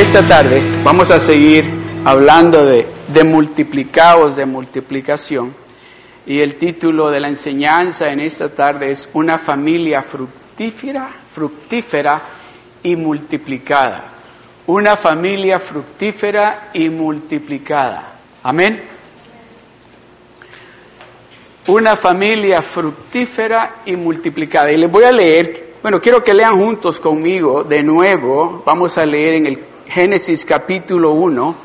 esta tarde vamos a seguir hablando de, de multiplicados, de multiplicación. Y el título de la enseñanza en esta tarde es Una familia fructífera, fructífera y multiplicada. Una familia fructífera y multiplicada. Amén. Una familia fructífera y multiplicada. Y les voy a leer, bueno, quiero que lean juntos conmigo de nuevo. Vamos a leer en el Génesis capítulo 1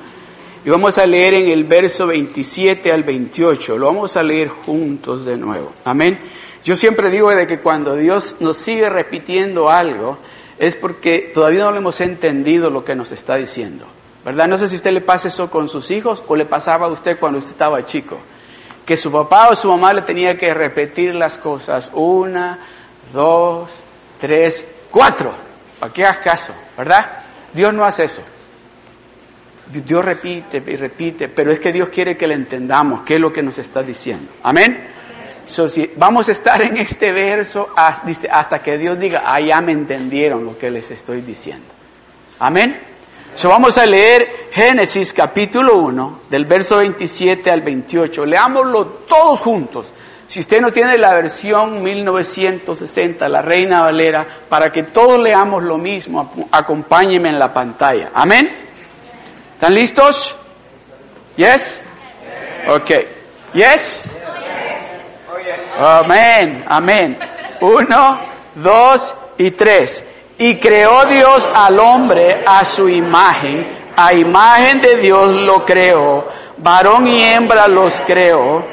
y vamos a leer en el verso 27 al 28. Lo vamos a leer juntos de nuevo. Amén. Yo siempre digo de que cuando Dios nos sigue repitiendo algo es porque todavía no le hemos entendido lo que nos está diciendo. ¿Verdad? No sé si usted le pasa eso con sus hijos o le pasaba a usted cuando usted estaba chico. Que su papá o su mamá le tenía que repetir las cosas una, dos, tres, cuatro. ¿Para qué hagas caso? ¿Verdad? Dios no hace eso. Dios repite y repite, pero es que Dios quiere que le entendamos qué es lo que nos está diciendo. Amén. si vamos a estar en este verso hasta que Dios diga, ah, ya me entendieron lo que les estoy diciendo. Amén. So, vamos a leer Génesis capítulo 1, del verso 27 al 28. Leámoslo todos juntos. Si usted no tiene la versión 1960, la Reina Valera, para que todos leamos lo mismo, acompáñeme en la pantalla. Amén. ¿Están listos? Yes? Ok. Yes? Amén, amén. Uno, dos y tres. Y creó Dios al hombre a su imagen, a imagen de Dios lo creó, varón y hembra los creó,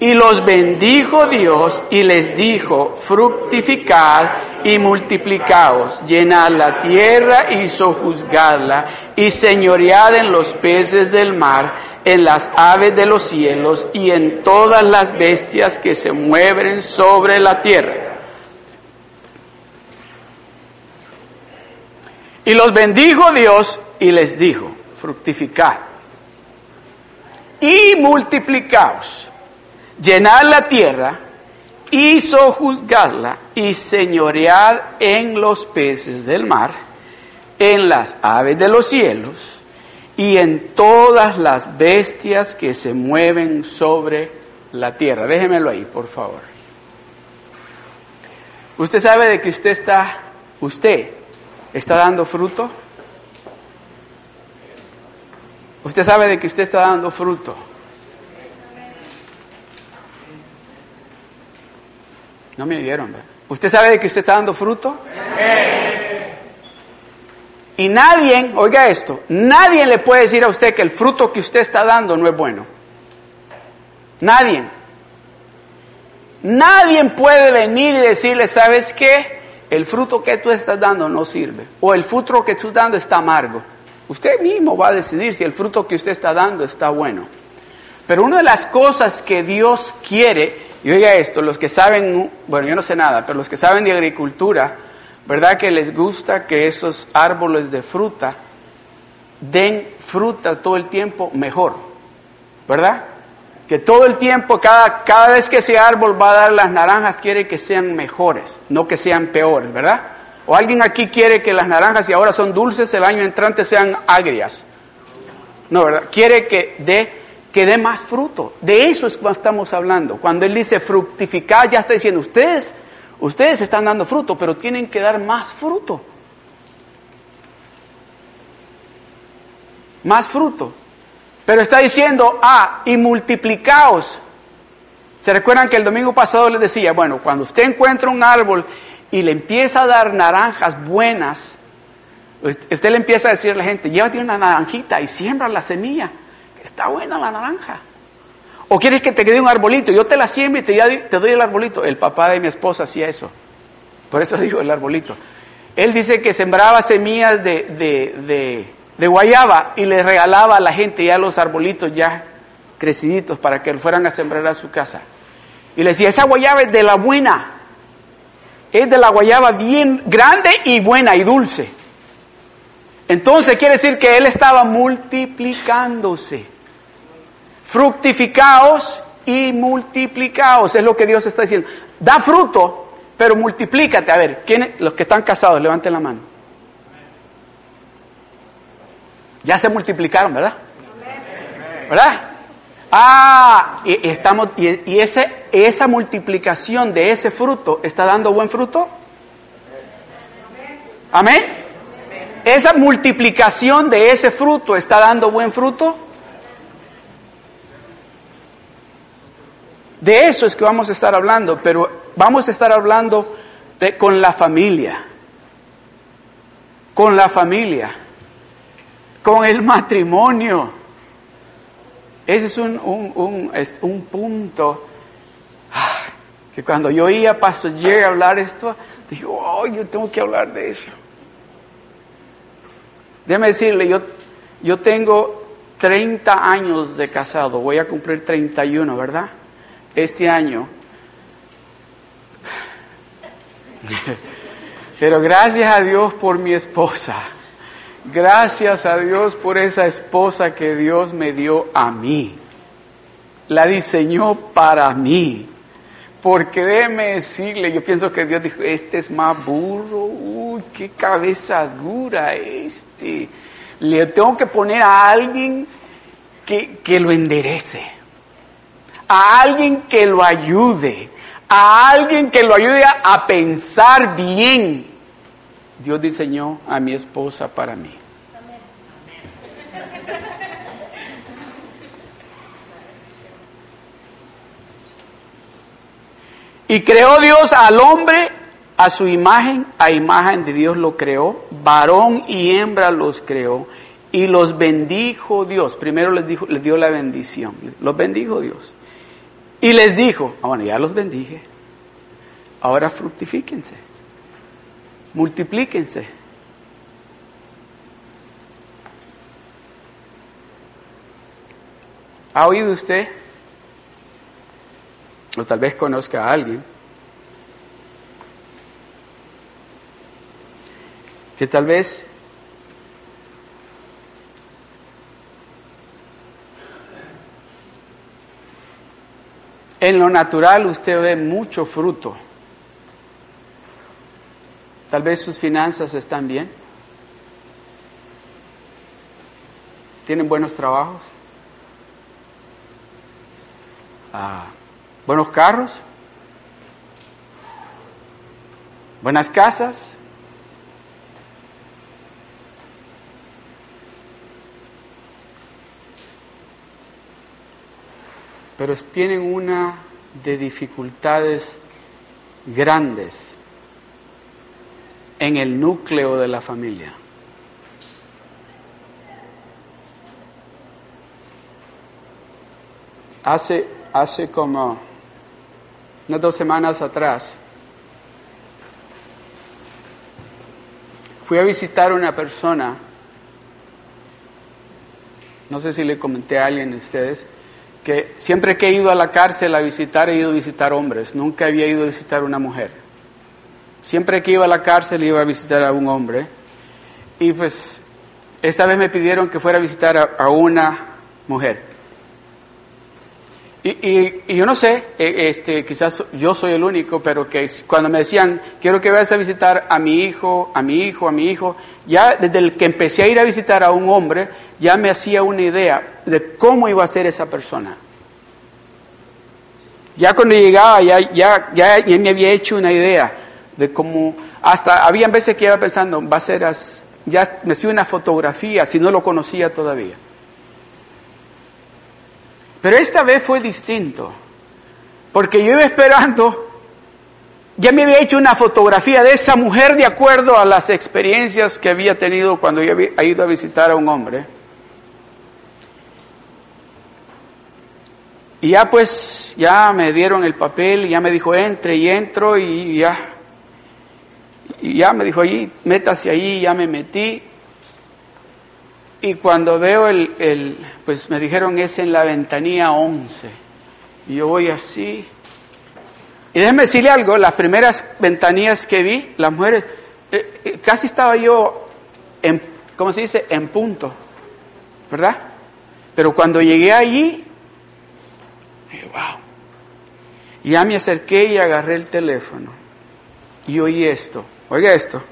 y los bendijo Dios y les dijo, fructificad y multiplicaos, llenad la tierra y sojuzgadla, y señoread en los peces del mar, en las aves de los cielos y en todas las bestias que se mueven sobre la tierra. Y los bendijo Dios y les dijo, fructificad y multiplicaos, llenad la tierra y sojuzgadla y señoread en los peces del mar, en las aves de los cielos y en todas las bestias que se mueven sobre la tierra. Déjemelo ahí, por favor. Usted sabe de que usted está, usted ¿Está dando fruto? Usted sabe de que usted está dando fruto. No me oyeron. ¿Usted sabe de que usted está dando fruto? Y nadie, oiga esto, nadie le puede decir a usted que el fruto que usted está dando no es bueno. Nadie. Nadie puede venir y decirle, ¿sabes qué? el fruto que tú estás dando no sirve o el fruto que tú estás dando está amargo. Usted mismo va a decidir si el fruto que usted está dando está bueno. Pero una de las cosas que Dios quiere, y oiga esto, los que saben, bueno, yo no sé nada, pero los que saben de agricultura, ¿verdad que les gusta que esos árboles de fruta den fruta todo el tiempo mejor? ¿Verdad? que todo el tiempo, cada, cada vez que ese árbol va a dar las naranjas, quiere que sean mejores, no que sean peores, ¿verdad? O alguien aquí quiere que las naranjas, si ahora son dulces, el año entrante sean agrias. No, ¿verdad? Quiere que dé que dé más fruto. De eso es cuando estamos hablando. Cuando él dice fructificar, ya está diciendo, ustedes, ustedes están dando fruto, pero tienen que dar más fruto. Más fruto. Pero está diciendo, ah, y multiplicaos. ¿Se recuerdan que el domingo pasado les decía, bueno, cuando usted encuentra un árbol y le empieza a dar naranjas buenas, usted le empieza a decir a la gente, llévate una naranjita y siembra la semilla. Está buena la naranja. O quieres que te quede un arbolito, yo te la siembro y te, doy el arbolito. El papá de mi esposa hacía eso. Por eso digo el arbolito. Él dice que sembraba semillas de de guayaba y le regalaba a la gente ya los arbolitos ya creciditos para que fueran a sembrar a su casa. Y le decía, esa guayaba es de la buena, es de la guayaba bien grande y buena y dulce. Entonces quiere decir que él estaba multiplicándose. Fructificaos y multiplicaos, es lo que Dios está diciendo. Da fruto, pero multiplícate. A ver, ¿quiénes, los que están casados, levanten la mano. Ya se multiplicaron, ¿verdad? ¿Verdad? Ah, y, estamos, y, esa multiplicación de ese fruto está dando buen fruto. Amén. Esa multiplicación de ese fruto está dando buen fruto. De eso es que vamos a estar hablando, pero vamos a estar hablando con la familia. Con la familia. Con el matrimonio. Ese es un, un, un, punto ah, que cuando yo oía a Pastor Jerry hablar esto, digo, oh, yo tengo que hablar de eso. Déjeme decirle, yo, yo tengo 30 años de casado, voy a cumplir 31, ¿verdad? Este año. Pero gracias a Dios por mi esposa. Gracias a Dios por esa esposa que Dios me dio a mí. La diseñó para mí. Porque déjeme decirle, yo pienso que Dios dijo, este es más burro, uy, qué cabeza dura este. Le tengo que poner a alguien que, que lo enderece, a alguien que lo ayude, a alguien que lo ayude a pensar bien, Dios diseñó a mi esposa para mí. Y creó Dios al hombre a su imagen, a imagen de Dios lo creó, varón y hembra los creó y los bendijo Dios. Primero les, dijo, les dio la bendición, los bendijo Dios. Y les dijo, ah, bueno, ya los bendije, ahora fructifíquense multiplíquense. ¿Ha oído usted? O tal vez conozca a alguien que tal vez en lo natural usted ve mucho fruto Tal vez sus finanzas están bien. Tienen buenos trabajos. Ah, buenos carros. Buenas casas. Pero tienen una de dificultades grandes en el núcleo de la familia. Hace, hace como unas dos semanas atrás, fui a visitar a una persona, no sé si le comenté a alguien de ustedes, que siempre que he ido a la cárcel a visitar, he ido a visitar hombres, nunca había ido a visitar una mujer. Siempre que iba a la cárcel iba a visitar a un hombre. Y pues esta vez me pidieron que fuera a visitar a, una mujer. Y, yo no sé, e, este, quizás yo soy el único, pero que cuando me decían, quiero que vayas a visitar a mi hijo, a mi hijo, a mi hijo, ya desde el que empecé a ir a visitar a un hombre, ya me hacía una idea de cómo iba a ser esa persona. Ya cuando llegaba, ya, ya, ya, ya me había hecho una idea de cómo, hasta había veces que iba pensando, va a ser, ya me hacía una fotografía, si no lo conocía todavía. Pero esta vez fue distinto, porque yo iba esperando, ya me había hecho una fotografía de esa mujer de acuerdo a las experiencias que había tenido cuando yo había ido a visitar a un hombre. Y ya pues, ya me dieron el papel, y ya me dijo, entre y entro y ya y ya me dijo allí, métase ahí, ya me metí. Y cuando veo el, el, pues me dijeron es en la ventanilla 11. Y yo voy así. Y déjeme decirle algo, las primeras ventanillas que vi, las mujeres, eh, eh, casi estaba yo en, ¿cómo se dice? En punto, ¿verdad? Pero cuando llegué allí, dije, wow. Ya me acerqué y agarré el teléfono. Y oí esto. Oiga esto.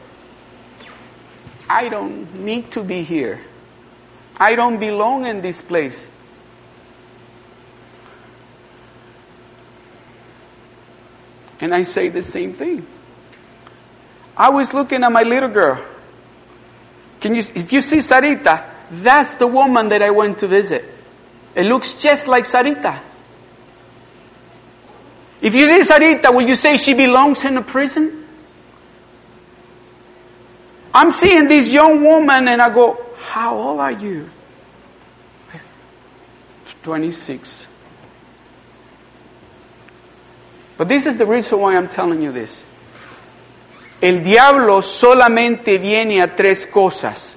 I don't need to be here. I don't belong in this place. And I say the same thing. I was looking at my little girl. Can you, if you see Sarita, that's the woman that I went to visit. It looks just like Sarita. If you see Sarita, will you say she belongs in a prison? I'm seeing this young woman and I go, How old are you? 26. But this is the reason why I'm telling you this. El diablo solamente viene a tres cosas.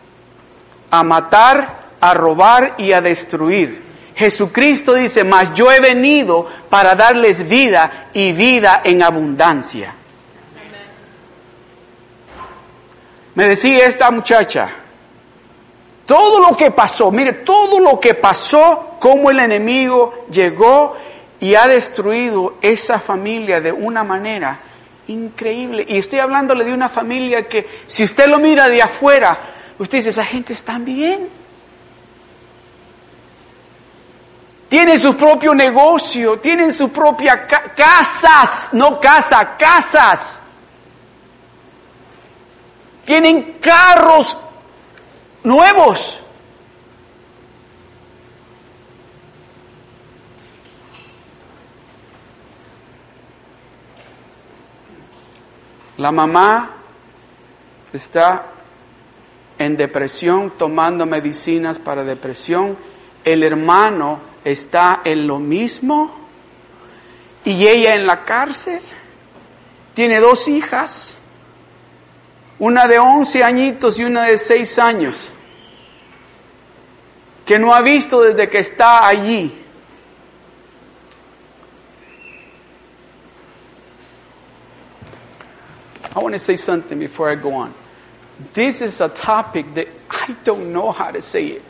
A matar, a robar y a destruir. Jesucristo dice, mas yo he venido para darles vida y vida en abundancia. Me decía esta muchacha, todo lo que pasó, mire, todo lo que pasó, cómo el enemigo llegó y ha destruido esa familia de una manera increíble. Y estoy hablándole de una familia que si usted lo mira de afuera, usted dice, esa gente está bien. Tienen su propio negocio, tienen su propia casas, no casa, casas. Tienen carros nuevos. La mamá está en depresión tomando medicinas para depresión. El hermano está en lo mismo. Y ella en la cárcel. Tiene dos hijas. Una de 11 añitos y una de 6 años. Que no ha visto desde que está allí. I want to say something before I go on. This is a topic that I don't know how to say it.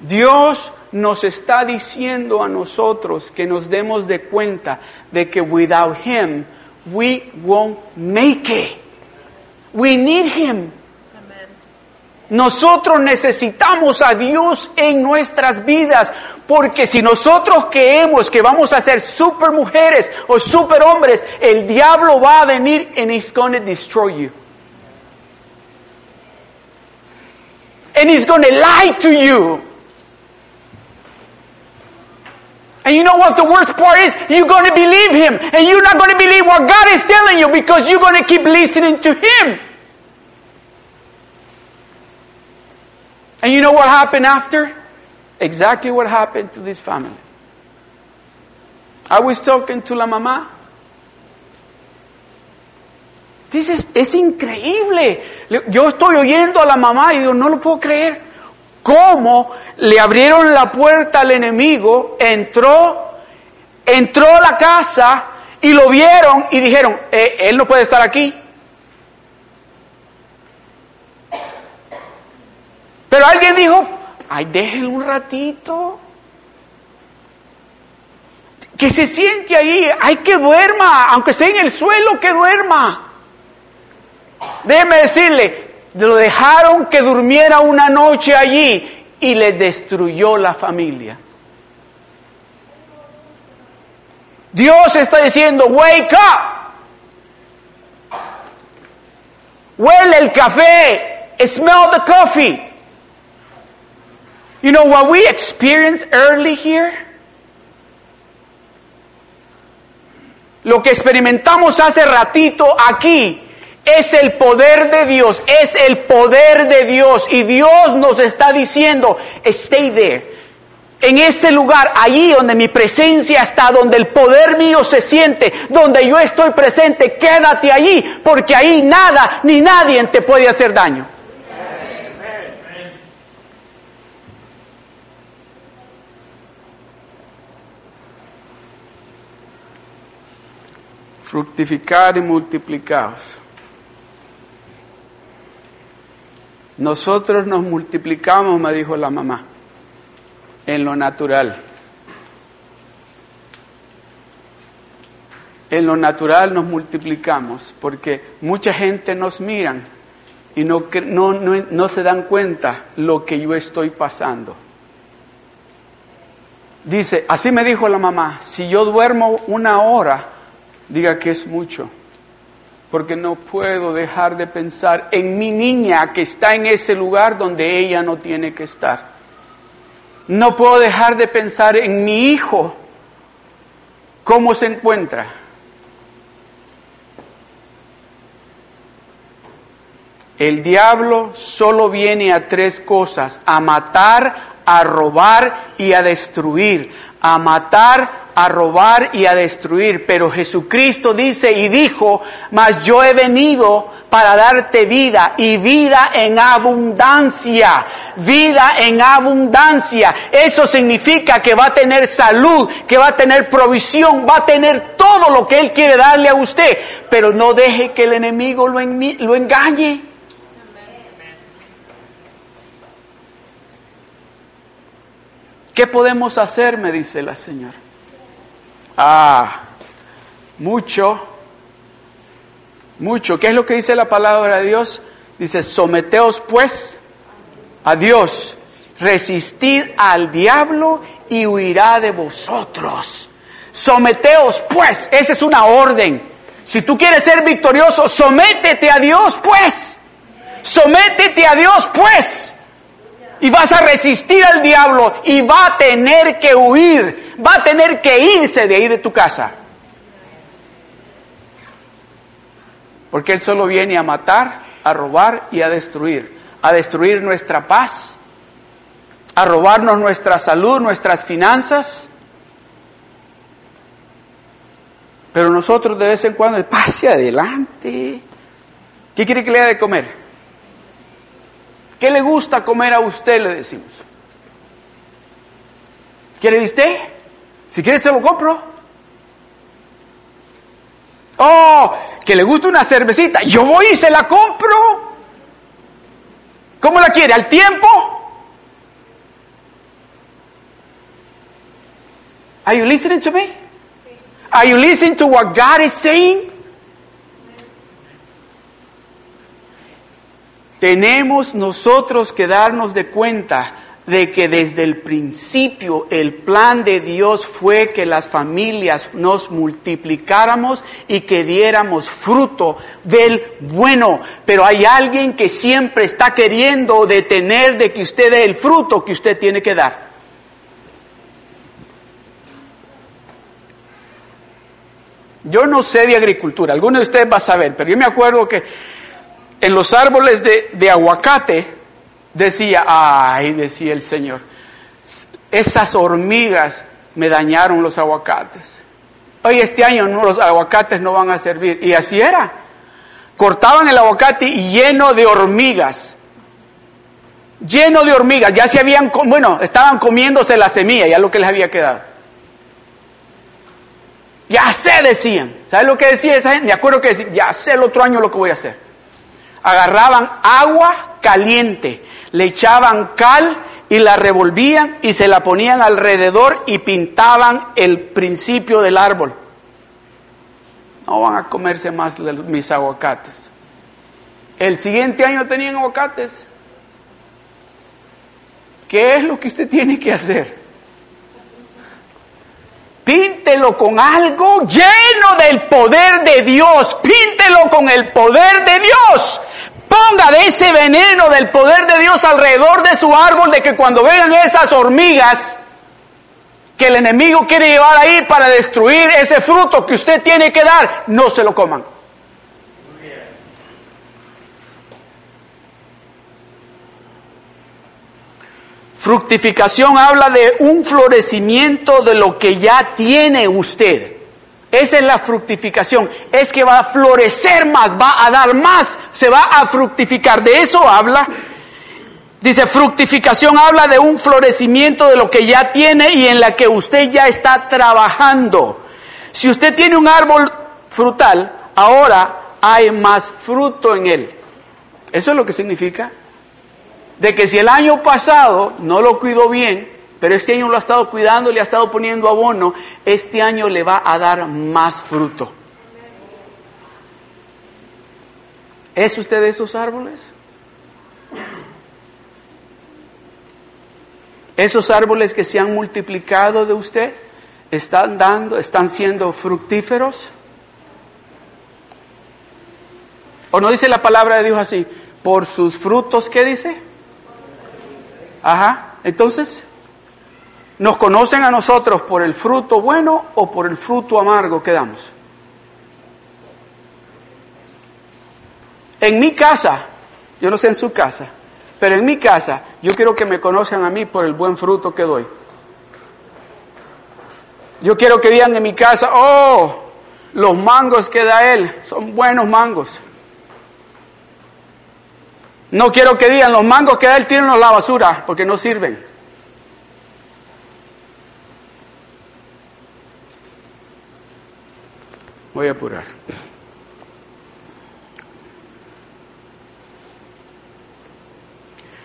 Dios nos está diciendo a nosotros que nos demos de cuenta de que without Him we won't make it. We need Him. Nosotros necesitamos a Dios en nuestras vidas, porque si nosotros creemos que vamos a ser super mujeres o super hombres, el diablo va a venir and he's going to destroy you. And he's going to lie to you. And you know what the worst part is? You're going to believe him. And you're not going to believe what God is telling you because you're going to keep listening to him. And you know what happened after? Exactly what happened to this family. I was talking to la mamá. This is, es increíble. Yo estoy oyendo a la mamá y digo, no lo puedo creer. ¿Cómo le abrieron la puerta al enemigo? Entró, entró a la casa y lo vieron y dijeron, eh, él no puede estar aquí. Pero alguien dijo, ay, déjenlo un ratito. Que se siente ahí, ay, que duerma, aunque sea en el suelo, que duerma. Déjeme decirle, lo dejaron que durmiera una noche allí y le destruyó la familia. Dios está diciendo, wake up. Huele el café. Smell the coffee. You know what we experienced early here? Lo que experimentamos hace ratito aquí es el poder de Dios, es el poder de Dios y Dios nos está diciendo, stay there. En ese lugar, allí donde mi presencia está, donde el poder mío se siente, donde yo estoy presente, quédate allí, porque ahí nada ni nadie te puede hacer daño. fructificar y multiplicaos. Nosotros nos multiplicamos, me dijo la mamá, en lo natural. en lo natural nos multiplicamos, porque mucha gente nos miran y no, no, no, no se dan cuenta lo que yo estoy pasando. Dice, así me dijo la mamá, si yo duermo una hora, diga que es mucho, porque no puedo dejar de pensar en mi niña que está en ese lugar donde ella no tiene que estar. No puedo dejar de pensar en mi hijo, cómo se encuentra. El diablo solo viene a tres cosas, a matar, a robar y a destruir, a matar, a robar y a destruir. Pero Jesucristo dice y dijo, mas yo he venido para darte vida y vida en abundancia, vida en abundancia. Eso significa que va a tener salud, que va a tener provisión, va a tener todo lo que Él quiere darle a usted. Pero no deje que el enemigo lo, lo engañe. ¿Qué podemos hacer? me dice la señora. Ah, mucho, mucho. ¿Qué es lo que dice la palabra de Dios? Dice, someteos pues a Dios, resistid al diablo y huirá de vosotros. Someteos pues, esa es una orden. Si tú quieres ser victorioso, sométete a Dios pues. Sométete a Dios pues y vas a resistir al diablo y va a tener que huir, va a tener que irse de ahí de tu casa. Porque Él solo viene a matar, a robar y a destruir, a destruir nuestra paz, a robarnos nuestra salud, nuestras finanzas. Pero nosotros de vez en cuando, pase adelante. ¿Qué quiere que le haga de comer? ¿Qué le gusta comer a usted? Le decimos. ¿Quiere usted? Si quiere se lo compro. Oh, que le gusta una cervecita. Yo voy y se la compro. ¿Cómo la quiere? ¿Al tiempo? Are you listening to me? Are you listening to what God is saying? Tenemos nosotros que darnos de cuenta de que desde el principio el plan de Dios fue que las familias nos multiplicáramos y que diéramos fruto del bueno. Pero hay alguien que siempre está queriendo detener de que usted dé el fruto que usted tiene que dar. Yo no sé de agricultura, alguno de ustedes va a saber, pero yo me acuerdo que en los árboles de, aguacate, decía, ay, decía el Señor, esas hormigas me dañaron los aguacates. Hoy este año no, los aguacates no van a servir. Y así era. Cortaban el aguacate lleno de hormigas. Lleno de hormigas. Ya se habían, bueno, estaban comiéndose la semilla, ya lo que les había quedado. Ya sé, decían. ¿Sabes lo que decía esa gente? Me acuerdo que decía, ya sé el otro año lo que voy a hacer agarraban agua caliente, le echaban cal y la revolvían y se la ponían alrededor y pintaban el principio del árbol. No van a comerse más mis aguacates. El siguiente año tenían aguacates. ¿Qué es lo que usted tiene que hacer? Píntelo con algo lleno del poder de Dios. Píntelo con el poder de Dios. Ponga de ese veneno del poder de Dios alrededor de su árbol, de que cuando vean esas hormigas que el enemigo quiere llevar ahí para destruir ese fruto que usted tiene que dar, no se lo coman. Fructificación habla de un florecimiento de lo que ya tiene usted. Esa es la fructificación. Es que va a florecer más, va a dar más, se va a fructificar. De eso habla. Dice, fructificación habla de un florecimiento de lo que ya tiene y en la que usted ya está trabajando. Si usted tiene un árbol frutal, ahora hay más fruto en él. Eso es lo que significa de que si el año pasado no lo cuidó bien, pero este año lo ha estado cuidando, le ha estado poniendo abono, este año le va a dar más fruto. ¿Es usted de esos árboles? Esos árboles que se han multiplicado de usted están dando, están siendo fructíferos. ¿O no dice la palabra de Dios así? Por sus frutos, ¿qué dice? Ajá. Entonces, ¿nos conocen a nosotros por el fruto bueno o por el fruto amargo que damos? En mi casa, yo no sé en su casa, pero en mi casa yo quiero que me conozcan a mí por el buen fruto que doy. Yo quiero que digan en mi casa, oh, los mangos que da él son buenos mangos. No quiero que digan, los mangos que él tienen la basura porque no sirven. Voy a apurar.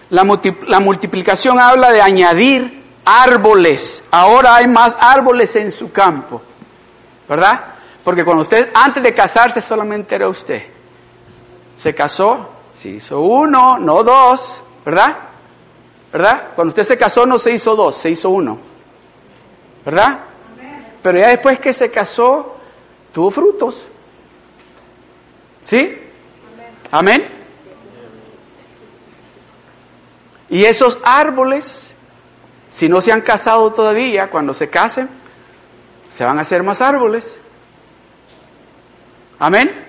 La, multiplicación habla de añadir árboles. Ahora hay más árboles en su campo. ¿Verdad? Porque cuando usted, antes de casarse, solamente era usted. Se casó, se hizo uno, no dos. ¿Verdad? ¿Verdad? Cuando usted se casó no se hizo dos, se hizo uno. ¿Verdad? Pero ya después que se casó, tuvo frutos. ¿Sí? Amén. Y esos árboles, si no se han casado todavía, cuando se casen, se van a hacer más árboles. Amén.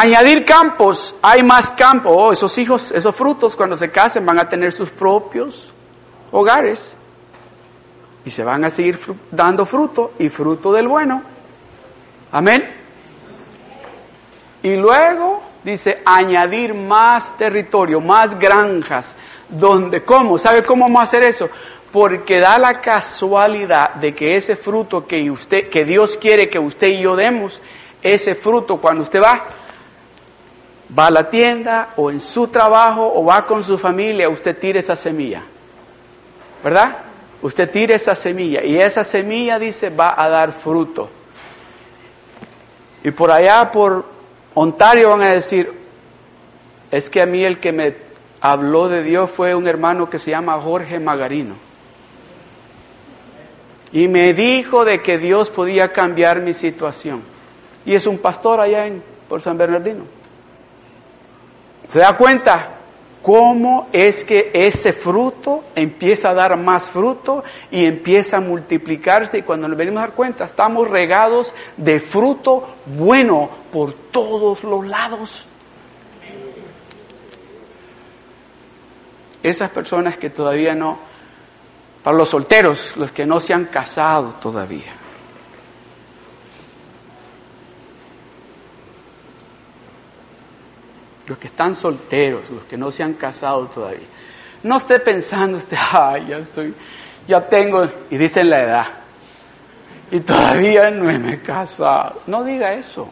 Añadir campos, hay más campos. Oh, esos hijos, esos frutos, cuando se casen, van a tener sus propios hogares. Y se van a seguir dando fruto y fruto del bueno. Amén. Y luego dice añadir más territorio, más granjas, donde, ¿cómo? ¿Sabe cómo vamos a hacer eso? Porque da la casualidad de que ese fruto que usted, que Dios quiere que usted y yo demos, ese fruto cuando usted va, va a la tienda o en su trabajo o va con su familia, usted tira esa semilla. ¿Verdad? Usted tira esa semilla y esa semilla dice va a dar fruto. Y por allá, por Ontario van a decir, es que a mí el que me habló de Dios fue un hermano que se llama Jorge Magarino. Y me dijo de que Dios podía cambiar mi situación. Y es un pastor allá en, por San Bernardino. ¿Se da cuenta? cómo es que ese fruto empieza a dar más fruto y empieza a multiplicarse y cuando nos venimos a dar cuenta estamos regados de fruto bueno por todos los lados. Esas personas que todavía no, para los solteros, los que no se han casado todavía. Los que están solteros, los que no se han casado todavía. No esté pensando usted, ay, ya estoy, ya tengo, y dicen la edad, y todavía no me he casado. No diga eso.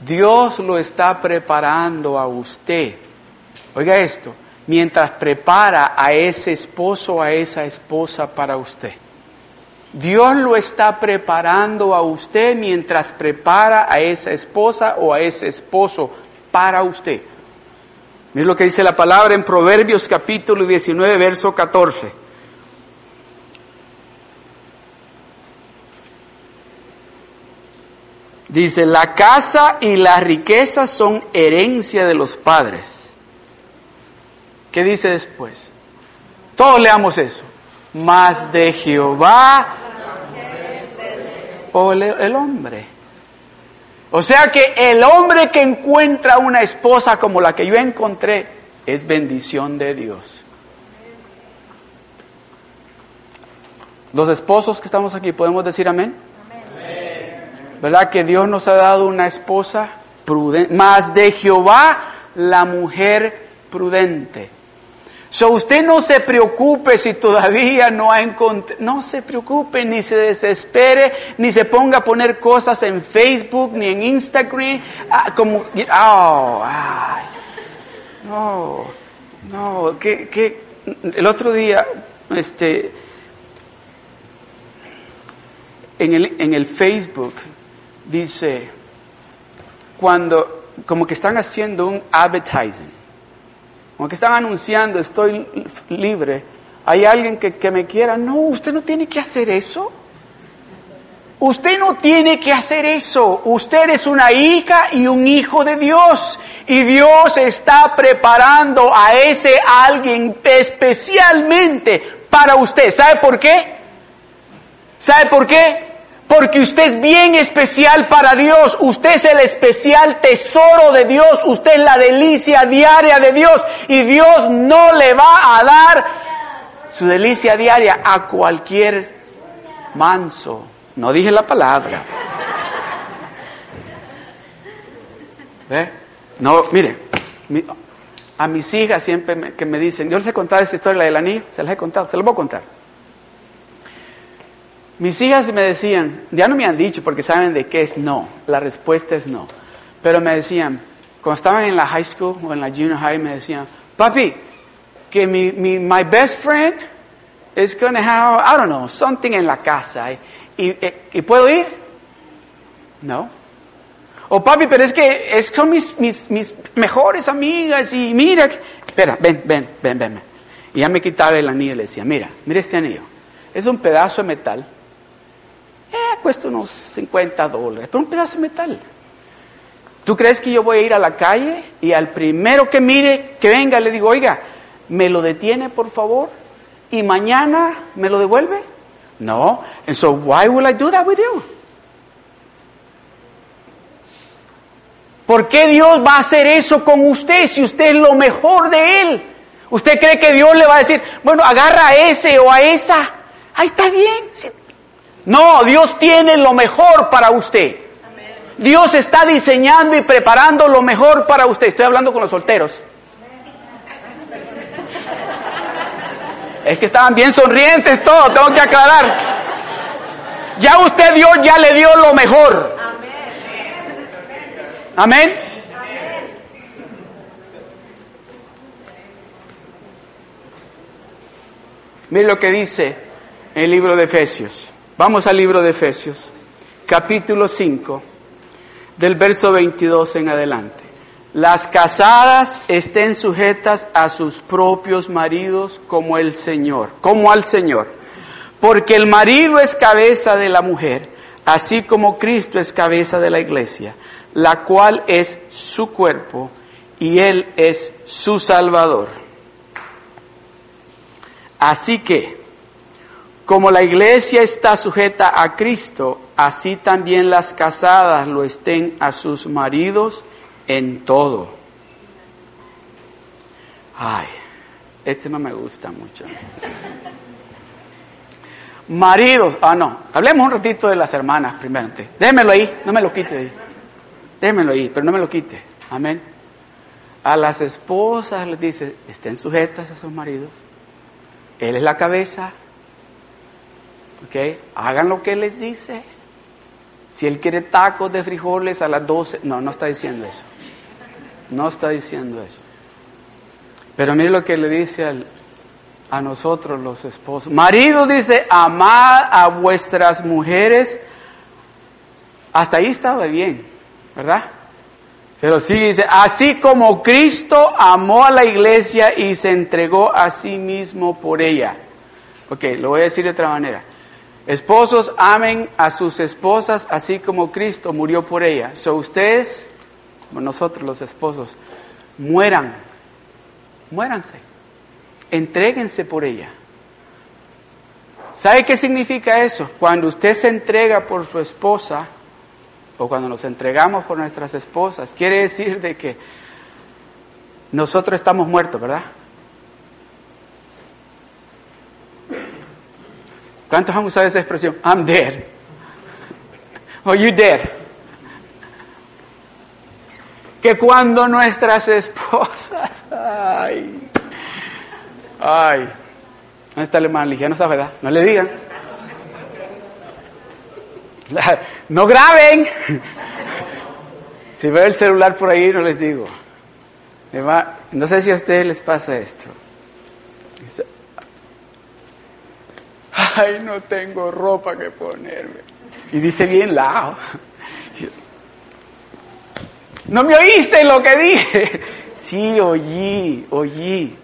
Dios lo está preparando a usted. Oiga esto, mientras prepara a ese esposo a esa esposa para usted. Dios lo está preparando a usted mientras prepara a esa esposa o a ese esposo para usted. Mira lo que dice la palabra en Proverbios capítulo 19, verso 14. Dice, la casa y la riqueza son herencia de los padres. ¿Qué dice después? Todos leamos eso. Más de Jehová o el, hombre. O sea que el hombre que encuentra una esposa como la que yo encontré es bendición de Dios. Los esposos que estamos aquí, ¿podemos decir amén? ¿Verdad que Dios nos ha dado una esposa prudente? Más de Jehová la mujer prudente. So usted no se preocupe si todavía no ha encontrado, no se preocupe, ni se desespere, ni se ponga a poner cosas en Facebook, ni en Instagram, ah, como, oh, ay, no, no, que, que, el otro día, este, en el, en el Facebook, dice, cuando, como que están haciendo un advertising, como que están anunciando, estoy libre, hay alguien que, que me quiera, no, usted no tiene que hacer eso. Usted no tiene que hacer eso. Usted es una hija y un hijo de Dios. Y Dios está preparando a ese alguien especialmente para usted. ¿Sabe por qué? ¿Sabe por qué? Porque usted es bien especial para Dios. Usted es el especial tesoro de Dios. Usted es la delicia diaria de Dios. Y Dios no le va a dar su delicia diaria a cualquier manso no dije la palabra. ¿Ve? No, mire, a mis hijas siempre que me dicen, yo les he contado esta historia, la del anillo, se las he contado, se las voy a contar. Mis hijas me decían, ya no me han dicho porque saben de qué es no, la respuesta es no, pero me decían, cuando estaban en la high school o en la junior high, me decían, papi, que mi, mi my best friend is going to have, I don't know, something en la casa. ¿Y, puedo ir? No. O papi, pero es que son mis, mis, mis, mejores amigas y mira, espera, ven, ven, ven, ven. Y ya me quitaba el anillo y le decía, mira, mira este anillo. Es un pedazo de metal. Eh, cuesta unos 50 dólares, pero un pedazo de metal. ¿Tú crees que yo voy a ir a la calle y al primero que mire, que venga, le digo, oiga, ¿me lo detiene por favor? ¿Y mañana me lo devuelve? No. And so why will I do that with you? ¿Por qué Dios va a hacer eso con usted si usted es lo mejor de Él? ¿Usted cree que Dios le va a decir, bueno, agarra a ese o a esa? Ahí está bien. No, Dios tiene lo mejor para usted. Dios está diseñando y preparando lo mejor para usted. Estoy hablando con los solteros. Es que estaban bien sonrientes todos, tengo que aclarar. Ya usted Dios ya le dio lo mejor. Amén. Mire lo que dice el libro de Efesios. Vamos al libro de Efesios, capítulo 5, del verso 22 en adelante. Las casadas estén sujetas a sus propios maridos como el Señor, como al Señor. Porque el marido es cabeza de la mujer, así como Cristo es cabeza de la iglesia, la cual es su cuerpo y Él es su Salvador. Así que, como la iglesia está sujeta a Cristo, así también las casadas lo estén a sus maridos en todo. Ay, este no me gusta mucho. Maridos, ah no, hablemos un ratito de las hermanas primero. Démelo ahí, no me lo quite ahí. Démelo ahí, pero no me lo quite. Amén. A las esposas les dice, estén sujetas a sus maridos. Él es la cabeza. ¿Ok? Hagan lo que les dice. Si Él quiere tacos de frijoles a las 12, no, no está diciendo eso. No está diciendo eso. Pero mire lo que le dice a nosotros los esposos. Marido dice, amad a vuestras mujeres. Hasta ahí estaba bien, ¿verdad? Pero sí dice, así como Cristo amó a la iglesia y se entregó a sí mismo por ella. Ok, lo voy a decir de otra manera. Esposos amen a sus esposas así como Cristo murió por ella. So ustedes nosotros los esposos, mueran, muéranse, entréguense por ella. ¿Sabe qué significa eso? Cuando usted se entrega por su esposa, o cuando nos entregamos por nuestras esposas, quiere decir de que nosotros estamos muertos, ¿verdad? ¿Cuántos han usado esa expresión? I'm dead. Or you dead que cuando nuestras esposas, ay, ay, ¿dónde está el hermano Ligia? No sabe, ¿verdad? No le digan. No graben. Si veo el celular por ahí, no les digo. No sé si a ustedes les pasa esto. Ay, no tengo ropa que ponerme. Y dice bien lao. ¿No me oíste lo que dije? Sí, oí, oí.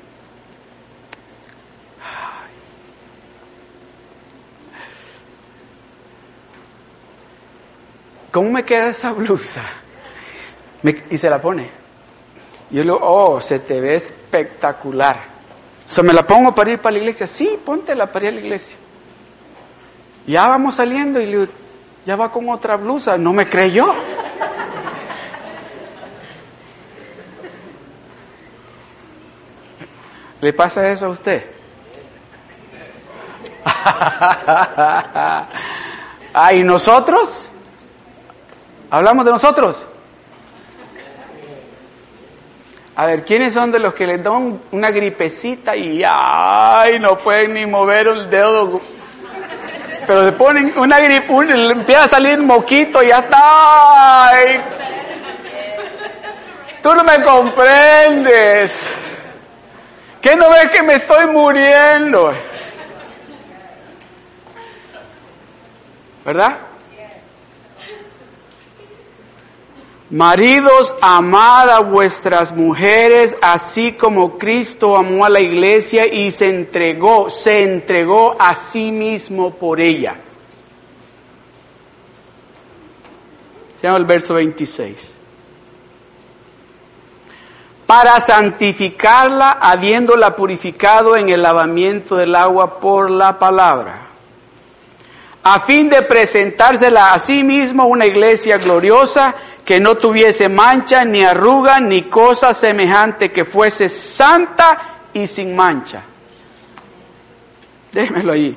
¿Cómo me queda esa blusa? y se la pone. Yo le digo, oh, se te ve espectacular. ¿Se me la pongo para ir para la iglesia? Sí, póntela para ir a la iglesia. Ya vamos saliendo y le ya va con otra blusa. No me creyó. ¿Le pasa eso a usted? ah, ¿y nosotros? ¿Hablamos de nosotros? A ver, ¿quiénes son de los que les dan una gripecita y ay, no pueden ni mover el dedo? Pero le ponen una gripe, le empieza a salir moquito y ya está. Tú no me comprendes. ¿Qué no ves que me estoy muriendo? ¿Verdad? Maridos, amad a vuestras mujeres, así como Cristo amó a la iglesia y se entregó, se entregó a sí mismo por ella. Se llama el verso 26 para santificarla habiéndola purificado en el lavamiento del agua por la palabra, a fin de presentársela a sí mismo una iglesia gloriosa que no tuviese mancha, ni arruga, ni cosa semejante, que fuese santa y sin mancha. Déjemelo ahí.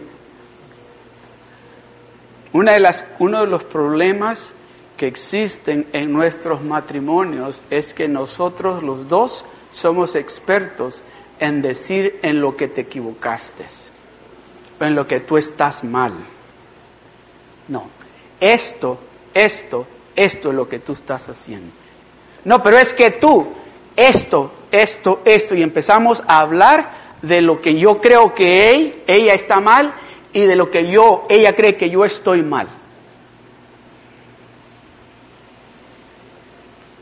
Una de las, uno de los problemas que existen en nuestros matrimonios es que nosotros los dos somos expertos en decir en lo que te equivocaste, en lo que tú estás mal. No, esto, esto, esto es lo que tú estás haciendo. No, pero es que tú, esto, esto, esto, y empezamos a hablar de lo que yo creo que ella está mal y de lo que yo, ella cree que yo estoy mal.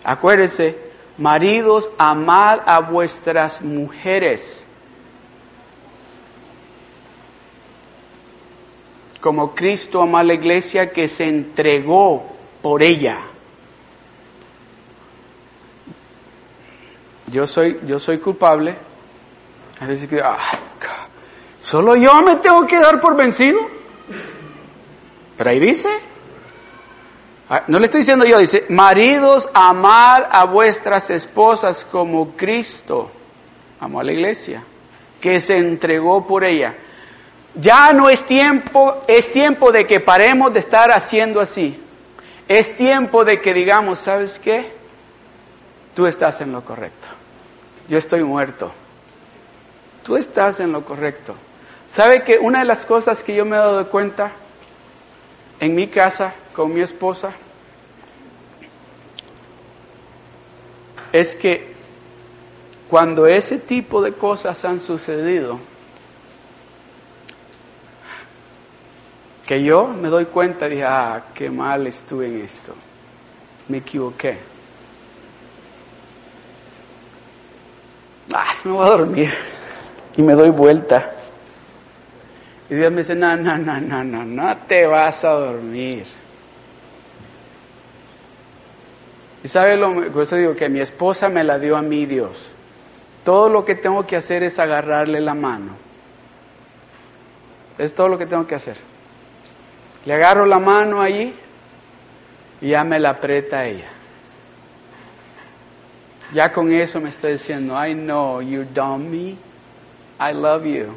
Acuérdense, maridos, amad a vuestras mujeres. Como Cristo amó a la iglesia que se entregó por ella. Yo soy, yo soy culpable. A veces ah, solo yo me tengo que dar por vencido. Pero ahí dice, Ah, no le estoy diciendo yo, dice, maridos, amar a vuestras esposas como Cristo amó a la iglesia, que se entregó por ella. Ya no es tiempo, es tiempo de que paremos de estar haciendo así. Es tiempo de que digamos, ¿sabes qué? Tú estás en lo correcto. Yo estoy muerto. Tú estás en lo correcto. ¿Sabe que una de las cosas que yo me he dado cuenta en mi casa con mi esposa es que cuando ese tipo de cosas han sucedido, que yo me doy cuenta, dije, ah, qué mal estuve en esto, me equivoqué. Ah, me voy a dormir y me doy vuelta. Y Dios me dice, no, no, no, no, no, no te vas a dormir. Y sabe lo por eso digo que mi esposa me la dio a mí Dios. Todo lo que tengo que hacer es agarrarle la mano. Es todo lo que tengo que hacer. Le agarro la mano ahí y ya me la aprieta ella. Ya con eso me está diciendo, I know you me, I love you.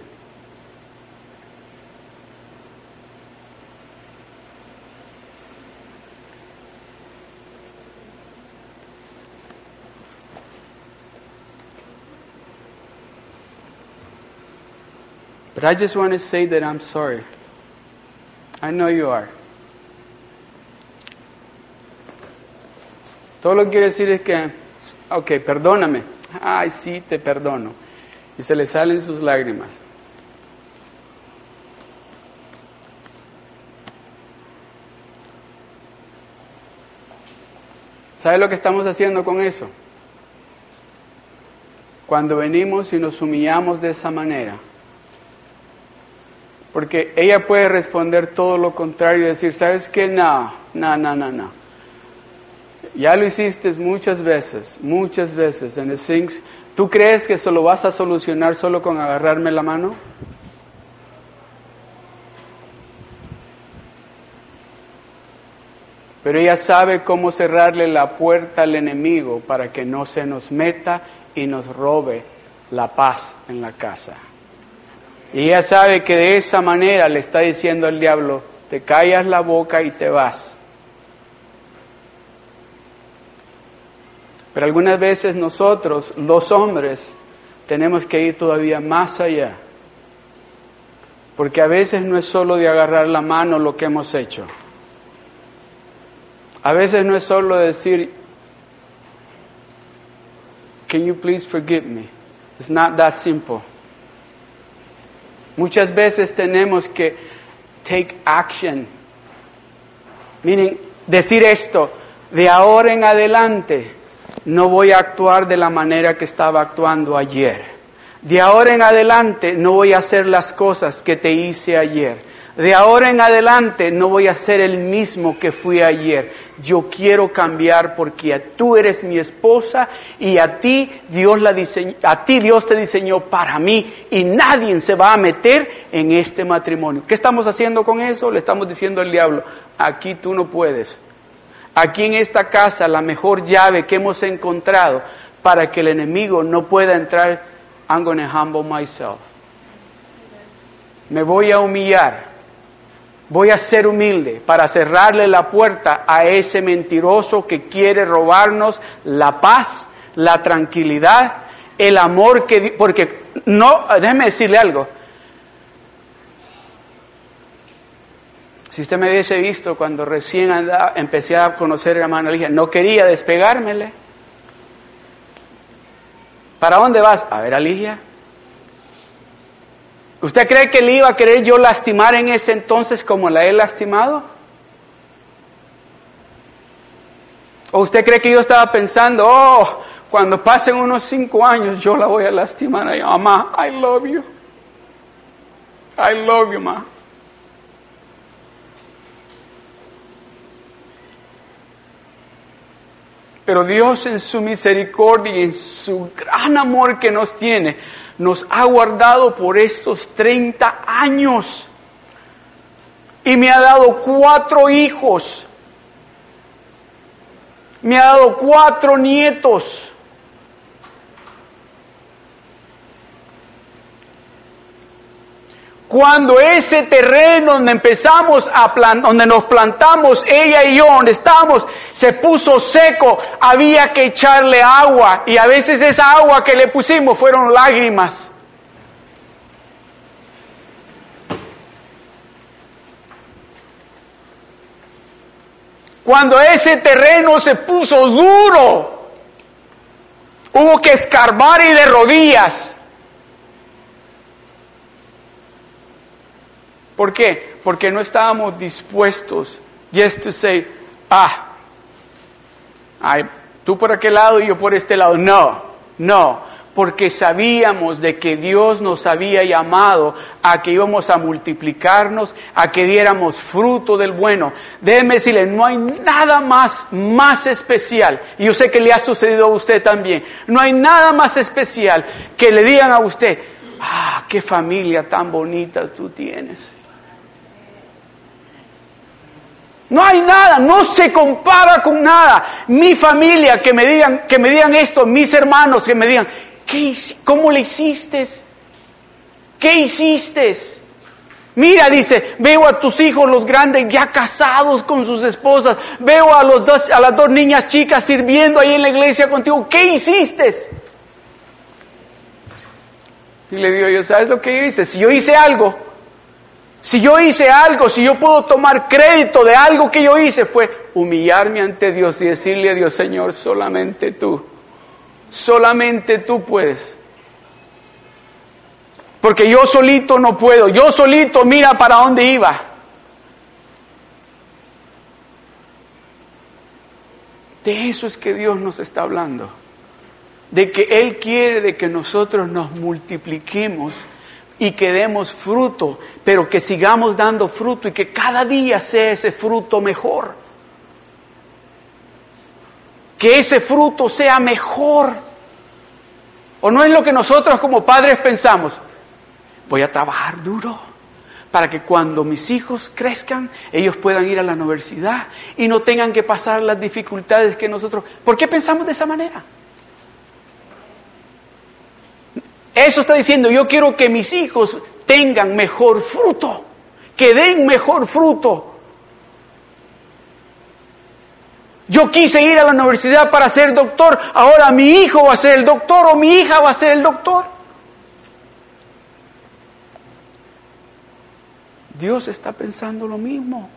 But I just want to say that I'm sorry. I know you are. Todo lo que quiere decir es que, ok, perdóname. Ay, sí, te perdono. Y se le salen sus lágrimas. ¿Sabe lo que estamos haciendo con eso? Cuando venimos y nos humillamos de esa manera. Porque ella puede responder todo lo contrario y decir, ¿sabes qué? No, no, no, no, no. Ya lo hiciste muchas veces, muchas veces en el things. ¿Tú crees que eso lo vas a solucionar solo con agarrarme la mano? Pero ella sabe cómo cerrarle la puerta al enemigo para que no se nos meta y nos robe la paz en la casa. Y ella sabe que de esa manera le está diciendo al diablo, te callas la boca y te vas. Pero algunas veces nosotros, los hombres, tenemos que ir todavía más allá. Porque a veces no es solo de agarrar la mano lo que hemos hecho. A veces no es solo decir, can you please forgive me? It's not that simple. Muchas veces tenemos que take action. Meaning, decir esto, de ahora en adelante no voy a actuar de la manera que estaba actuando ayer. De ahora en adelante no voy a hacer las cosas que te hice ayer. De ahora en adelante no voy a ser el mismo que fui ayer. Yo quiero cambiar porque tú eres mi esposa y a ti Dios la a ti Dios te diseñó para mí y nadie se va a meter en este matrimonio. ¿Qué estamos haciendo con eso? Le estamos diciendo al diablo, aquí tú no puedes. Aquí en esta casa la mejor llave que hemos encontrado para que el enemigo no pueda entrar, I'm going to humble myself. Me voy a humillar voy a ser humilde para cerrarle la puerta a ese mentiroso que quiere robarnos la paz, la tranquilidad, el amor que... Porque no, déjeme decirle algo. Si usted me hubiese visto cuando recién empecé a conocer a la hermana Ligia, no quería despegármele. ¿Para dónde vas? A ver, Aligia. ¿Usted cree que le iba a querer yo lastimar en ese entonces como la he lastimado? ¿O usted cree que yo estaba pensando, oh, cuando pasen unos cinco años yo la voy a lastimar a? Mamá, I love you. I love you, ma. Pero Dios en su misericordia y en su gran amor que nos tiene, nos ha guardado por estos 30 años. Y me ha dado cuatro hijos. Me ha dado cuatro nietos. Cuando ese terreno donde empezamos a plantar, donde nos plantamos, ella y yo, donde estamos, se puso seco, había que echarle agua y a veces esa agua que le pusimos fueron lágrimas. Cuando ese terreno se puso duro, hubo que escarbar y de rodillas. ¿Por qué? Porque no estábamos dispuestos just to say, ah, ay, tú por aquel lado y yo por este lado. No, no, porque sabíamos de que Dios nos había llamado a que íbamos a multiplicarnos, a que diéramos fruto del bueno. Déjeme decirle, no hay nada más, más especial, y yo sé que le ha sucedido a usted también, no hay nada más especial que le digan a usted, ah, qué familia tan bonita tú tienes. No hay nada, no se compara con nada. Mi familia, que me digan, que me digan esto, mis hermanos, que me digan, ¿qué, ¿cómo le hiciste? ¿Qué hiciste? Mira, dice, veo a tus hijos los grandes ya casados con sus esposas, veo a, los dos, a las dos niñas chicas sirviendo ahí en la iglesia contigo, ¿qué hiciste? Y le digo yo, ¿sabes lo que yo hice? Si yo hice algo, si yo hice algo, si yo puedo tomar crédito de algo que yo hice, fue humillarme ante Dios y decirle a Dios, Señor, solamente tú, solamente tú puedes. Porque yo solito no puedo, yo solito mira para dónde iba. De eso es que Dios nos está hablando. De que Él quiere de que nosotros nos multipliquemos y que demos fruto, pero que sigamos dando fruto y que cada día sea ese fruto mejor. Que ese fruto sea mejor. ¿O no es lo que nosotros como padres pensamos? Voy a trabajar duro para que cuando mis hijos crezcan, ellos puedan ir a la universidad y no tengan que pasar las dificultades que nosotros... ¿Por qué pensamos de esa manera? Eso está diciendo, yo quiero que mis hijos tengan mejor fruto, que den mejor fruto. Yo quise ir a la universidad para ser doctor, ahora mi hijo va a ser el doctor o mi hija va a ser el doctor. Dios está pensando lo mismo.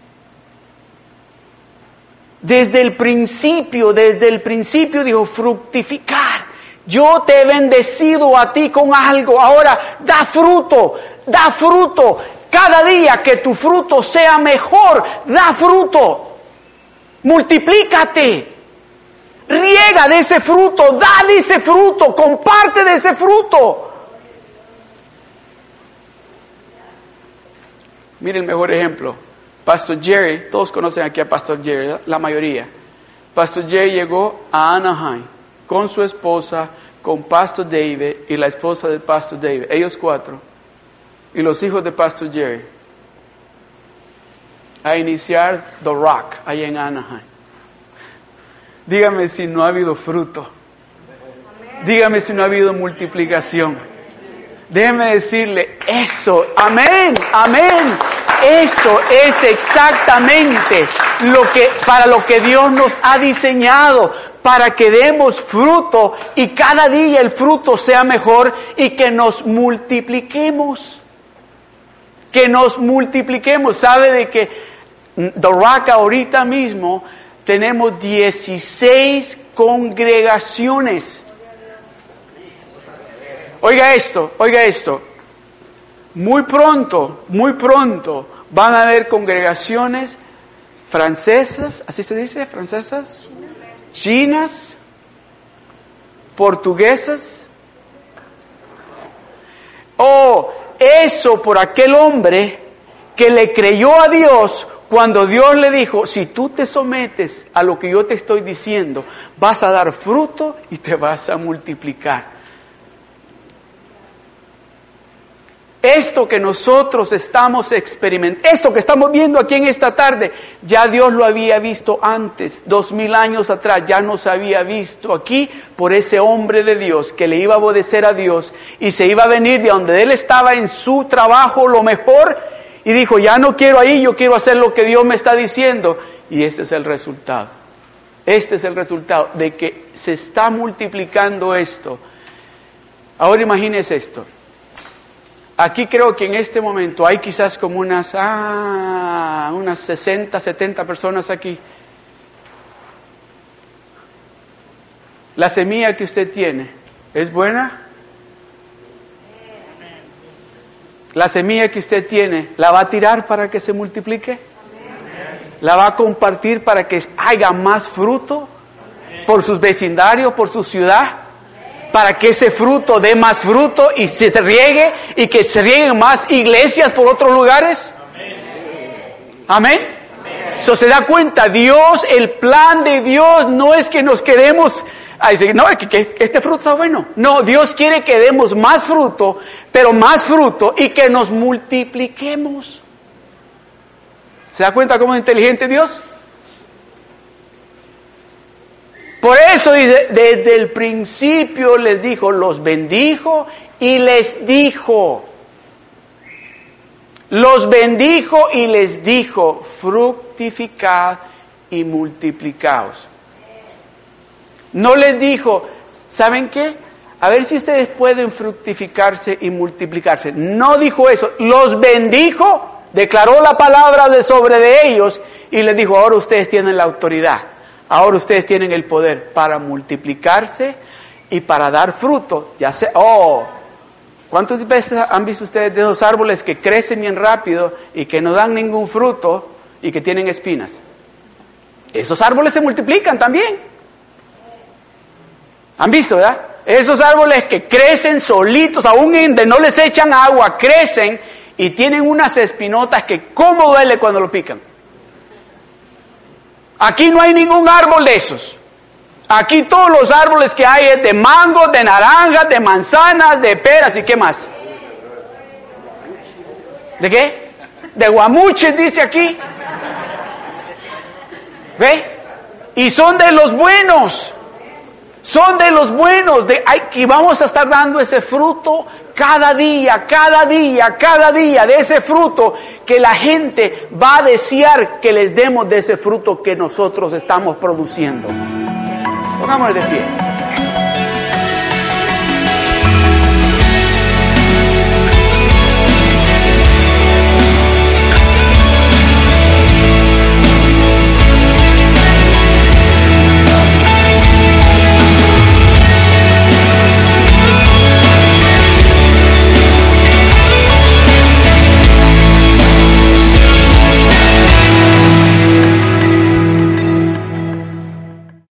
Desde el principio, desde el principio dijo, fructificar. Yo te he bendecido a ti con algo. Ahora, da fruto, da fruto. Cada día que tu fruto sea mejor, da fruto. Multiplícate. Riega de ese fruto, da de ese fruto, comparte de ese fruto. Mire el mejor ejemplo. Pastor Jerry, todos conocen aquí a Pastor Jerry, la mayoría. Pastor Jerry llegó a Anaheim con su esposa, con Pastor David y la esposa de Pastor David, ellos cuatro, y los hijos de Pastor Jerry, a iniciar The Rock ahí en Anaheim. Dígame si no ha habido fruto. Dígame si no ha habido multiplicación. Déjeme decirle eso. Amén, amén. Eso es exactamente lo que para lo que Dios nos ha diseñado, para que demos fruto y cada día el fruto sea mejor y que nos multipliquemos. Que nos multipliquemos. ¿Sabe de que The ahorita mismo tenemos 16 congregaciones? Oiga esto, oiga esto. Muy pronto, muy pronto van a haber congregaciones francesas, así se dice, francesas, chinas, portuguesas. Oh, eso por aquel hombre que le creyó a Dios cuando Dios le dijo, si tú te sometes a lo que yo te estoy diciendo, vas a dar fruto y te vas a multiplicar. Esto que nosotros estamos experimentando, esto que estamos viendo aquí en esta tarde, ya Dios lo había visto antes, dos mil años atrás, ya nos había visto aquí por ese hombre de Dios que le iba a obedecer a Dios y se iba a venir de donde él estaba en su trabajo lo mejor y dijo, ya no quiero ahí, yo quiero hacer lo que Dios me está diciendo. Y este es el resultado. Este es el resultado de que se está multiplicando esto. Ahora imagínese esto. Aquí creo que en este momento hay quizás como unas, ah, unas 60, 70 personas aquí. La semilla que usted tiene, ¿es buena? La semilla que usted tiene, ¿la va a tirar para que se multiplique? ¿La va a compartir para que haya más fruto por sus vecindarios, por su ciudad? Para que ese fruto dé más fruto y se riegue y que se rieguen más iglesias por otros lugares? Amén. Eso se da cuenta, Dios, el plan de Dios no es que nos quedemos a decir, no, que, que este fruto está bueno. No, Dios quiere que demos más fruto, pero más fruto y que nos multipliquemos. ¿Se da cuenta cómo es inteligente Dios? Por eso desde el principio les dijo, los bendijo y les dijo, los bendijo y les dijo, fructificad y multiplicaos. No les dijo, ¿saben qué? A ver si ustedes pueden fructificarse y multiplicarse. No dijo eso, los bendijo, declaró la palabra de sobre de ellos y les dijo, ahora ustedes tienen la autoridad. Ahora ustedes tienen el poder para multiplicarse y para dar fruto. Ya sé, oh, ¿cuántas veces han visto ustedes de esos árboles que crecen bien rápido y que no dan ningún fruto y que tienen espinas? Esos árboles se multiplican también. ¿Han visto, verdad? Esos árboles que crecen solitos, aún donde no les echan agua, crecen y tienen unas espinotas que cómo duele cuando lo pican. Aquí no hay ningún árbol de esos. Aquí todos los árboles que hay es de mango, de naranjas, de manzanas, de peras y qué más. ¿De qué? De guamuches dice aquí. ¿Ve? Y son de los buenos. Son de los buenos. De, y vamos a estar dando ese fruto cada día, cada día, cada día, de ese fruto que la gente va a desear que les demos de ese fruto que nosotros estamos produciendo. Pongámosle de pie.